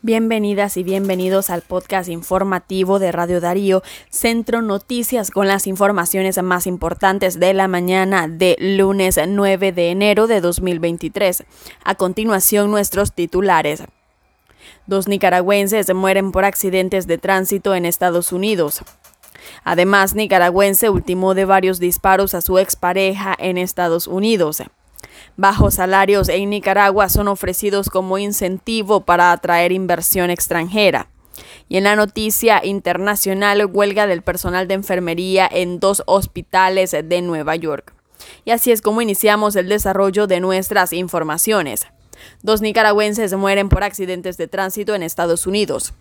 Bienvenidas y bienvenidos al podcast informativo de Radio Darío, Centro Noticias con las informaciones más importantes de la mañana de lunes 9 de enero de 2023. A continuación nuestros titulares. Dos nicaragüenses mueren por accidentes de tránsito en Estados Unidos. Además, nicaragüense ultimó de varios disparos a su expareja en Estados Unidos. Bajos salarios en Nicaragua son ofrecidos como incentivo para atraer inversión extranjera. Y en la noticia internacional, huelga del personal de enfermería en dos hospitales de Nueva York. Y así es como iniciamos el desarrollo de nuestras informaciones. Dos nicaragüenses mueren por accidentes de tránsito en Estados Unidos.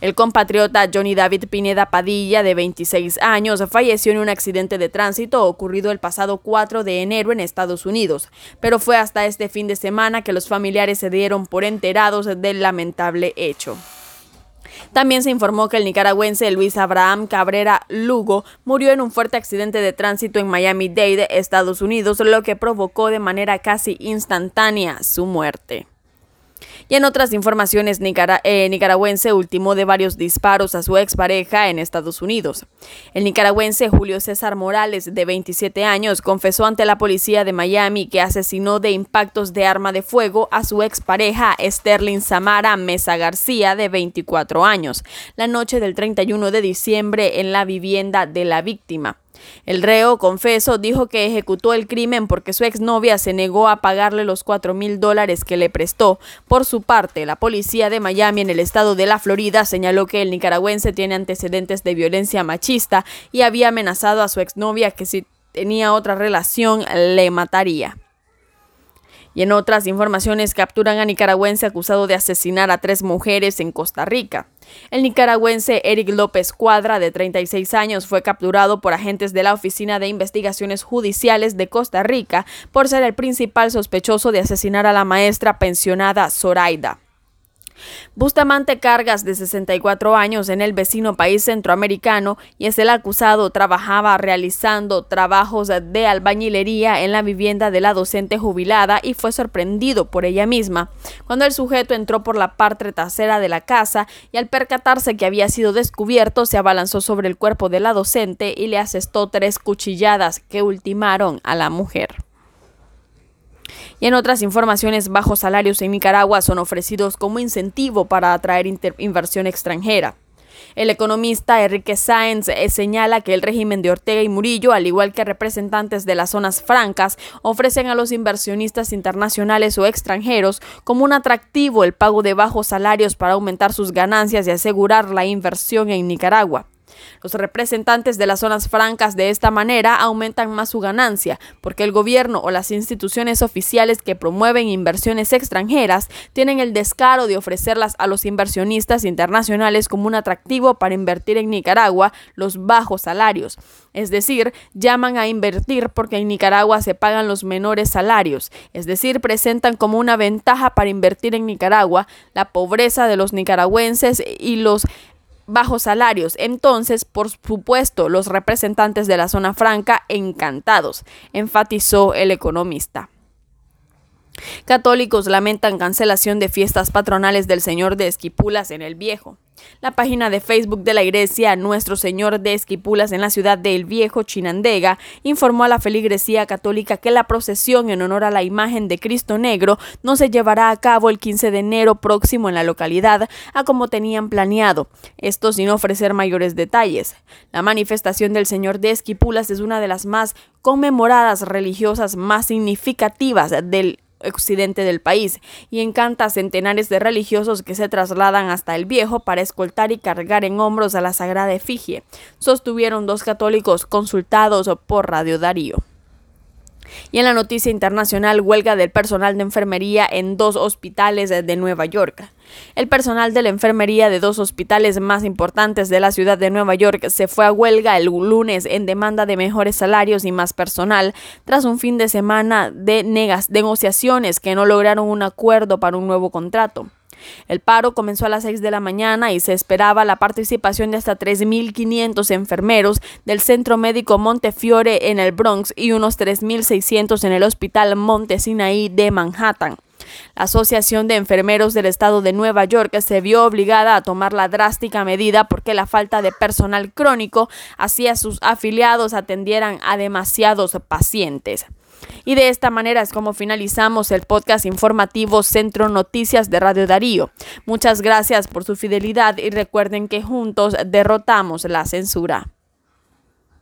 El compatriota Johnny David Pineda Padilla, de 26 años, falleció en un accidente de tránsito ocurrido el pasado 4 de enero en Estados Unidos, pero fue hasta este fin de semana que los familiares se dieron por enterados del lamentable hecho. También se informó que el nicaragüense Luis Abraham Cabrera Lugo murió en un fuerte accidente de tránsito en Miami-Dade, Estados Unidos, lo que provocó de manera casi instantánea su muerte. Y en otras informaciones, eh, nicaragüense ultimó de varios disparos a su expareja en Estados Unidos. El nicaragüense Julio César Morales, de 27 años, confesó ante la policía de Miami que asesinó de impactos de arma de fuego a su expareja Sterling Samara Mesa García, de 24 años, la noche del 31 de diciembre en la vivienda de la víctima. El reo, confeso, dijo que ejecutó el crimen porque su exnovia se negó a pagarle los cuatro mil dólares que le prestó. Por su parte, la policía de Miami en el estado de la Florida señaló que el nicaragüense tiene antecedentes de violencia machista y había amenazado a su exnovia que si tenía otra relación le mataría. Y en otras informaciones capturan a nicaragüense acusado de asesinar a tres mujeres en Costa Rica. El nicaragüense Eric López Cuadra, de 36 años, fue capturado por agentes de la Oficina de Investigaciones Judiciales de Costa Rica por ser el principal sospechoso de asesinar a la maestra pensionada Zoraida. Bustamante Cargas, de 64 años, en el vecino país centroamericano y es el acusado, trabajaba realizando trabajos de albañilería en la vivienda de la docente jubilada y fue sorprendido por ella misma. Cuando el sujeto entró por la parte trasera de la casa y al percatarse que había sido descubierto, se abalanzó sobre el cuerpo de la docente y le asestó tres cuchilladas que ultimaron a la mujer. Y en otras informaciones, bajos salarios en Nicaragua son ofrecidos como incentivo para atraer inversión extranjera. El economista Enrique Sáenz eh, señala que el régimen de Ortega y Murillo, al igual que representantes de las zonas francas, ofrecen a los inversionistas internacionales o extranjeros como un atractivo el pago de bajos salarios para aumentar sus ganancias y asegurar la inversión en Nicaragua. Los representantes de las zonas francas de esta manera aumentan más su ganancia, porque el gobierno o las instituciones oficiales que promueven inversiones extranjeras tienen el descaro de ofrecerlas a los inversionistas internacionales como un atractivo para invertir en Nicaragua los bajos salarios. Es decir, llaman a invertir porque en Nicaragua se pagan los menores salarios, es decir, presentan como una ventaja para invertir en Nicaragua la pobreza de los nicaragüenses y los bajos salarios. Entonces, por supuesto, los representantes de la zona franca encantados, enfatizó el economista. Católicos lamentan cancelación de fiestas patronales del Señor de Esquipulas en el Viejo. La página de Facebook de la iglesia Nuestro Señor de Esquipulas en la ciudad de El Viejo, Chinandega, informó a la feligresía católica que la procesión en honor a la imagen de Cristo Negro no se llevará a cabo el 15 de enero próximo en la localidad, a como tenían planeado, esto sin ofrecer mayores detalles. La manifestación del Señor de Esquipulas es una de las más conmemoradas religiosas más significativas del occidente del país y encanta a centenares de religiosos que se trasladan hasta el viejo para escoltar y cargar en hombros a la sagrada efigie, sostuvieron dos católicos consultados por Radio Darío. Y en la noticia internacional, huelga del personal de enfermería en dos hospitales de Nueva York. El personal de la enfermería de dos hospitales más importantes de la ciudad de Nueva York se fue a huelga el lunes en demanda de mejores salarios y más personal, tras un fin de semana de negociaciones que no lograron un acuerdo para un nuevo contrato. El paro comenzó a las 6 de la mañana y se esperaba la participación de hasta 3.500 enfermeros del Centro Médico Montefiore en el Bronx y unos 3.600 en el Hospital Monte Sinaí de Manhattan. La Asociación de Enfermeros del Estado de Nueva York se vio obligada a tomar la drástica medida porque la falta de personal crónico hacía sus afiliados atendieran a demasiados pacientes. Y de esta manera es como finalizamos el podcast informativo Centro Noticias de Radio Darío. Muchas gracias por su fidelidad y recuerden que juntos derrotamos la censura.